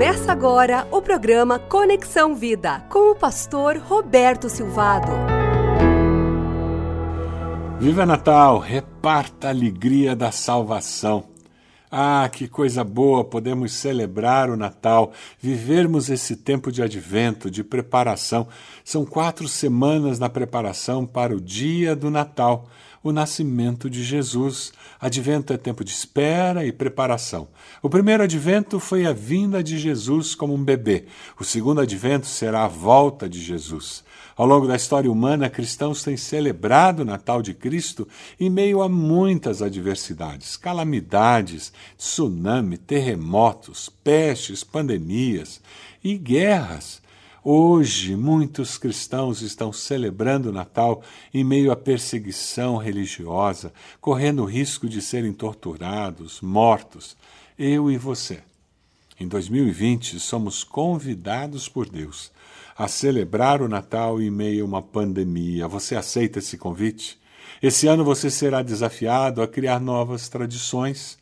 Começa agora o programa Conexão Vida com o pastor Roberto Silvado. Viva Natal, reparta a alegria da salvação. Ah, que coisa boa podemos celebrar o Natal, vivermos esse tempo de advento, de preparação. São quatro semanas na preparação para o dia do Natal, o nascimento de Jesus. Advento é tempo de espera e preparação. O primeiro advento foi a vinda de Jesus como um bebê. O segundo advento será a volta de Jesus. Ao longo da história humana, cristãos têm celebrado o Natal de Cristo em meio a muitas adversidades, calamidades, tsunami, terremotos, pestes, pandemias e guerras. Hoje, muitos cristãos estão celebrando o Natal em meio à perseguição religiosa, correndo o risco de serem torturados, mortos. Eu e você. Em 2020, somos convidados por Deus a celebrar o Natal em meio a uma pandemia. Você aceita esse convite? Esse ano você será desafiado a criar novas tradições.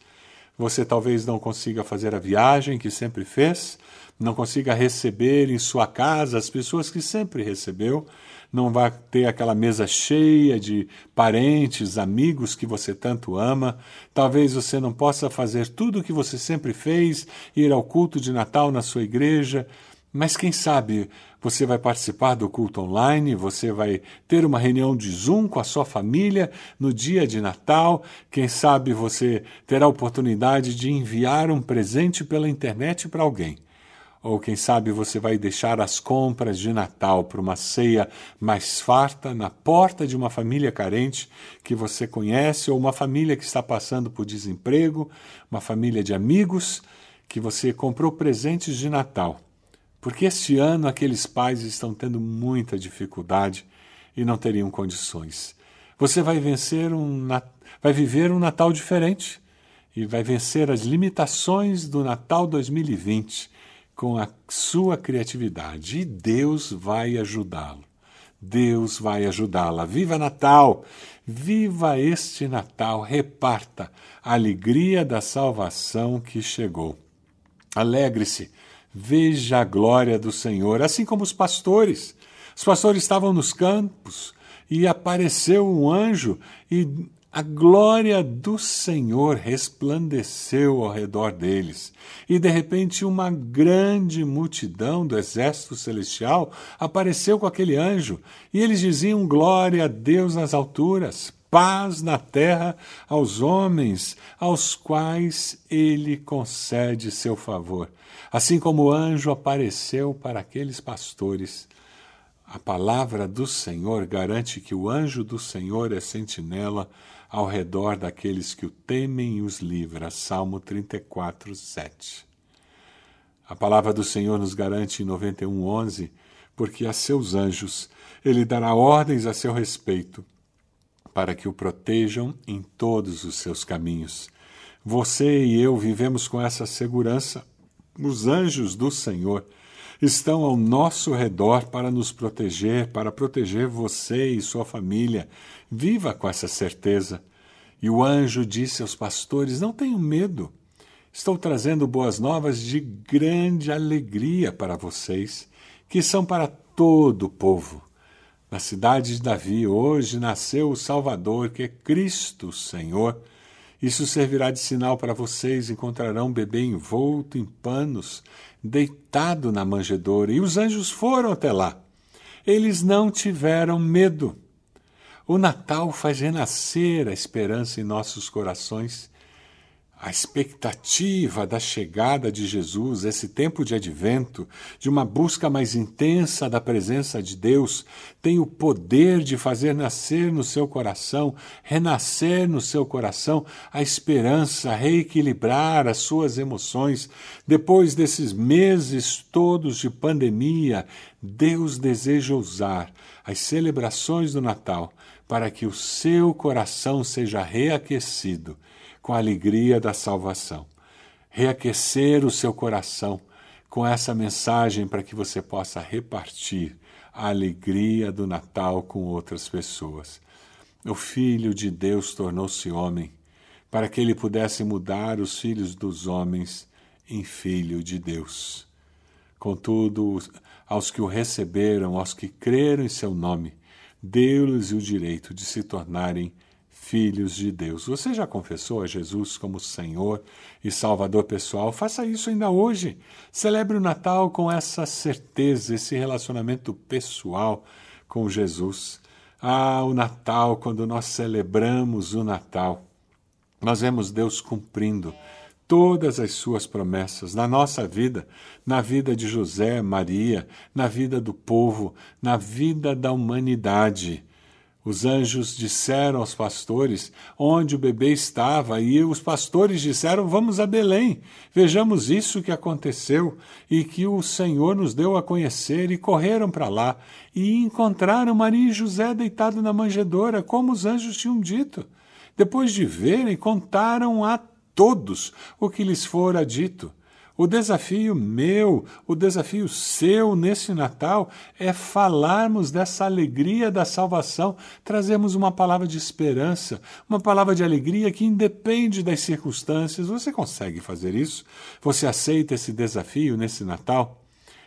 Você talvez não consiga fazer a viagem que sempre fez, não consiga receber em sua casa as pessoas que sempre recebeu, não vai ter aquela mesa cheia de parentes, amigos que você tanto ama. Talvez você não possa fazer tudo o que você sempre fez, ir ao culto de Natal na sua igreja, mas quem sabe você vai participar do culto online, você vai ter uma reunião de Zoom com a sua família no dia de Natal. Quem sabe você terá a oportunidade de enviar um presente pela internet para alguém. Ou quem sabe você vai deixar as compras de Natal para uma ceia mais farta na porta de uma família carente que você conhece, ou uma família que está passando por desemprego, uma família de amigos que você comprou presentes de Natal porque este ano aqueles pais estão tendo muita dificuldade e não teriam condições. Você vai vencer um vai viver um Natal diferente e vai vencer as limitações do Natal 2020 com a sua criatividade e Deus vai ajudá-lo. Deus vai ajudá-la. Viva Natal! Viva este Natal! Reparta a alegria da salvação que chegou. Alegre-se Veja a glória do Senhor, assim como os pastores. Os pastores estavam nos campos e apareceu um anjo e a glória do Senhor resplandeceu ao redor deles. E de repente uma grande multidão do exército celestial apareceu com aquele anjo, e eles diziam: Glória a Deus nas alturas, paz na terra aos homens aos quais ele concede seu favor. Assim como o anjo apareceu para aqueles pastores, a palavra do Senhor garante que o anjo do Senhor é sentinela ao redor daqueles que o temem e os livra. Salmo 34, 7. A palavra do Senhor nos garante em 91, 11, porque a seus anjos ele dará ordens a seu respeito para que o protejam em todos os seus caminhos. Você e eu vivemos com essa segurança. Os anjos do Senhor estão ao nosso redor para nos proteger, para proteger você e sua família. Viva com essa certeza. E o anjo disse aos pastores: Não tenham medo. Estou trazendo boas novas de grande alegria para vocês, que são para todo o povo. Na cidade de Davi, hoje nasceu o Salvador, que é Cristo Senhor. Isso servirá de sinal para vocês: encontrarão um bebê envolto em panos, deitado na manjedoura. E os anjos foram até lá. Eles não tiveram medo. O Natal faz renascer a esperança em nossos corações a expectativa da chegada de Jesus, esse tempo de advento, de uma busca mais intensa da presença de Deus, tem o poder de fazer nascer no seu coração, renascer no seu coração a esperança, reequilibrar as suas emoções. Depois desses meses todos de pandemia, Deus deseja usar as celebrações do Natal para que o seu coração seja reaquecido com a alegria da salvação. Reaquecer o seu coração com essa mensagem para que você possa repartir a alegria do Natal com outras pessoas. O Filho de Deus tornou-se homem para que ele pudesse mudar os filhos dos homens em Filho de Deus. Contudo, aos que o receberam, aos que creram em seu nome, deu-lhes o direito de se tornarem filhos de Deus. Você já confessou a Jesus como Senhor e Salvador pessoal? Faça isso ainda hoje. Celebre o Natal com essa certeza, esse relacionamento pessoal com Jesus. Ah, o Natal, quando nós celebramos o Natal, nós vemos Deus cumprindo todas as suas promessas na nossa vida, na vida de José, Maria, na vida do povo, na vida da humanidade. Os anjos disseram aos pastores onde o bebê estava, e os pastores disseram: Vamos a Belém, vejamos isso que aconteceu e que o Senhor nos deu a conhecer. E correram para lá e encontraram Maria e José deitados na manjedoura, como os anjos tinham dito. Depois de verem, contaram a todos o que lhes fora dito. O desafio meu, o desafio seu nesse Natal é falarmos dessa alegria da salvação, trazemos uma palavra de esperança, uma palavra de alegria que independe das circunstâncias. Você consegue fazer isso? Você aceita esse desafio nesse Natal?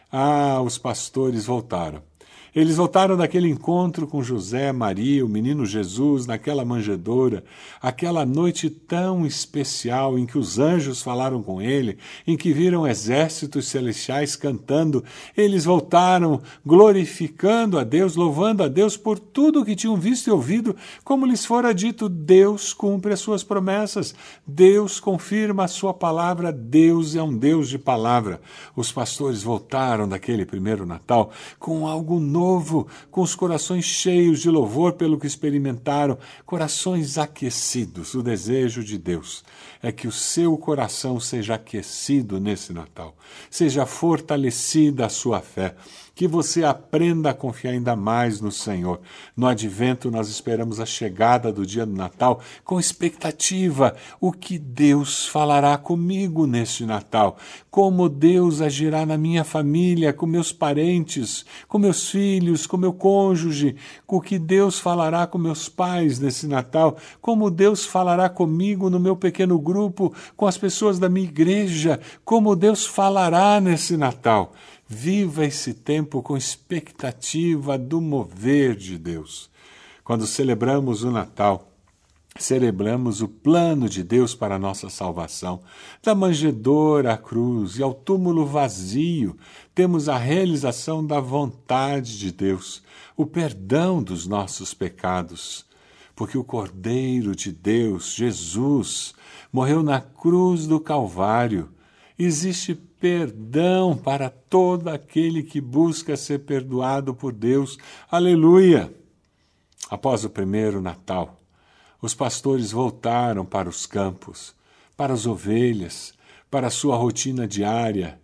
Ah, os pastores voltaram. Eles voltaram daquele encontro com José, Maria, o menino Jesus, naquela manjedoura, aquela noite tão especial em que os anjos falaram com ele, em que viram exércitos celestiais cantando. Eles voltaram glorificando a Deus, louvando a Deus por tudo o que tinham visto e ouvido, como lhes fora dito: Deus cumpre as suas promessas, Deus confirma a sua palavra, Deus é um Deus de palavra. Os pastores voltaram daquele primeiro Natal com algo novo novo, com os corações cheios de louvor pelo que experimentaram, corações aquecidos. O desejo de Deus é que o seu coração seja aquecido nesse Natal, seja fortalecida a sua fé que você aprenda a confiar ainda mais no Senhor. No advento, nós esperamos a chegada do dia do Natal com expectativa. O que Deus falará comigo neste Natal? Como Deus agirá na minha família, com meus parentes, com meus filhos, com meu cônjuge? O que Deus falará com meus pais nesse Natal? Como Deus falará comigo no meu pequeno grupo, com as pessoas da minha igreja? Como Deus falará nesse Natal? Viva esse tempo com expectativa do mover de Deus. Quando celebramos o Natal, celebramos o plano de Deus para a nossa salvação. Da manjedoura à cruz e ao túmulo vazio, temos a realização da vontade de Deus, o perdão dos nossos pecados. Porque o Cordeiro de Deus, Jesus, morreu na cruz do Calvário. Existe perdão para todo aquele que busca ser perdoado por Deus. Aleluia! Após o primeiro Natal, os pastores voltaram para os campos, para as ovelhas, para a sua rotina diária.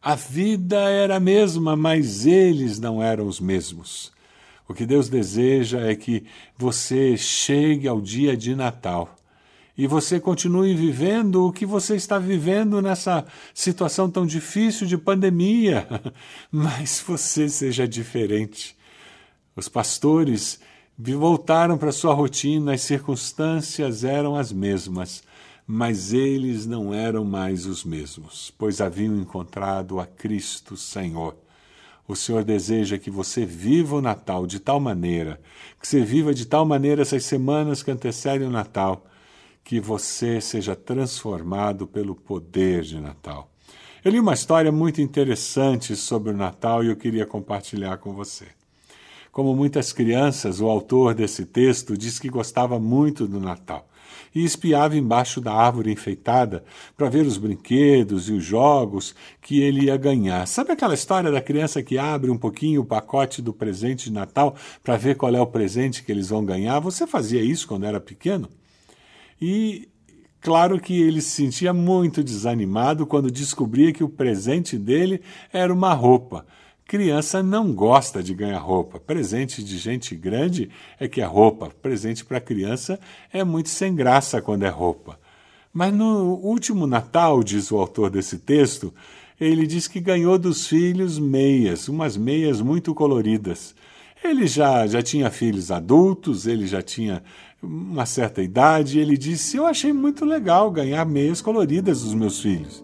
A vida era a mesma, mas eles não eram os mesmos. O que Deus deseja é que você chegue ao dia de Natal e você continue vivendo o que você está vivendo nessa situação tão difícil de pandemia, mas você seja diferente. Os pastores voltaram para sua rotina, as circunstâncias eram as mesmas, mas eles não eram mais os mesmos, pois haviam encontrado a Cristo Senhor. O Senhor deseja que você viva o Natal de tal maneira, que você viva de tal maneira essas semanas que antecedem o Natal, que você seja transformado pelo poder de Natal. Eu li uma história muito interessante sobre o Natal e eu queria compartilhar com você. Como muitas crianças, o autor desse texto diz que gostava muito do Natal e espiava embaixo da árvore enfeitada para ver os brinquedos e os jogos que ele ia ganhar. Sabe aquela história da criança que abre um pouquinho o pacote do presente de Natal para ver qual é o presente que eles vão ganhar? Você fazia isso quando era pequeno? E claro que ele se sentia muito desanimado quando descobria que o presente dele era uma roupa. Criança não gosta de ganhar roupa. Presente de gente grande é que é roupa. Presente para criança é muito sem graça quando é roupa. Mas no último Natal, diz o autor desse texto, ele diz que ganhou dos filhos meias, umas meias muito coloridas. Ele já, já tinha filhos adultos, ele já tinha uma certa idade, ele disse: Eu achei muito legal ganhar meias coloridas dos meus filhos.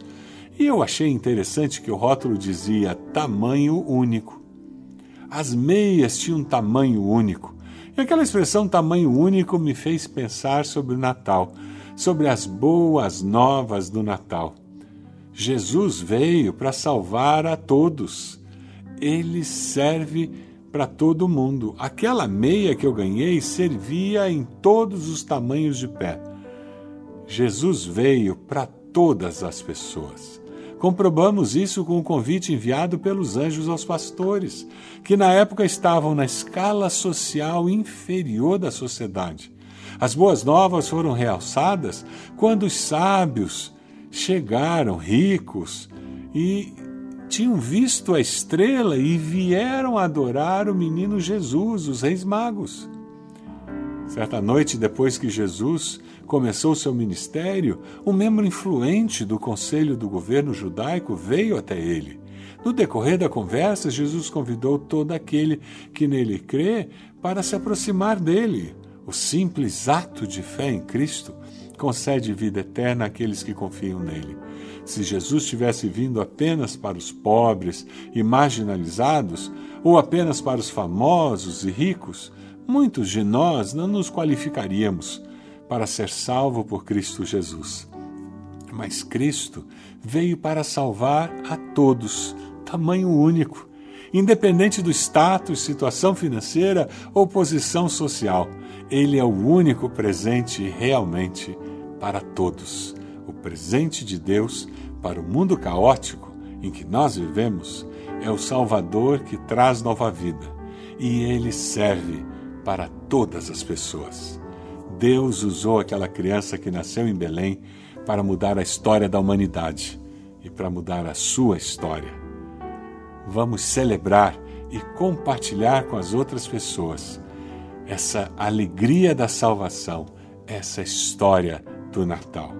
E eu achei interessante que o rótulo dizia tamanho único. As meias tinham tamanho único. E aquela expressão tamanho único me fez pensar sobre o Natal, sobre as boas novas do Natal. Jesus veio para salvar a todos. Ele serve para todo mundo. Aquela meia que eu ganhei servia em todos os tamanhos de pé. Jesus veio para todas as pessoas. Comprobamos isso com o convite enviado pelos anjos aos pastores, que na época estavam na escala social inferior da sociedade. As boas novas foram realçadas quando os sábios chegaram ricos e tinham visto a estrela e vieram adorar o menino Jesus, os reis magos. Certa noite, depois que Jesus começou seu ministério, um membro influente do conselho do governo judaico veio até ele. No decorrer da conversa, Jesus convidou todo aquele que nele crê para se aproximar dele. O simples ato de fé em Cristo concede vida eterna àqueles que confiam nele. Se Jesus tivesse vindo apenas para os pobres e marginalizados, ou apenas para os famosos e ricos, muitos de nós não nos qualificaríamos para ser salvo por Cristo Jesus. Mas Cristo veio para salvar a todos, tamanho único, independente do status, situação financeira ou posição social. Ele é o único presente realmente para todos o presente de Deus para o mundo caótico em que nós vivemos é o Salvador que traz nova vida e ele serve para todas as pessoas. Deus usou aquela criança que nasceu em Belém para mudar a história da humanidade e para mudar a sua história. Vamos celebrar e compartilhar com as outras pessoas essa alegria da salvação, essa história do Natal.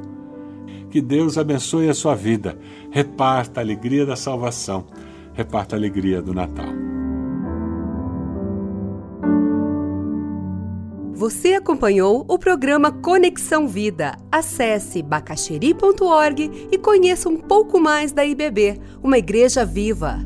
Que Deus abençoe a sua vida. Reparta a alegria da salvação. Reparta a alegria do Natal. Você acompanhou o programa Conexão Vida. Acesse bacacheri.org e conheça um pouco mais da IBB, uma igreja viva.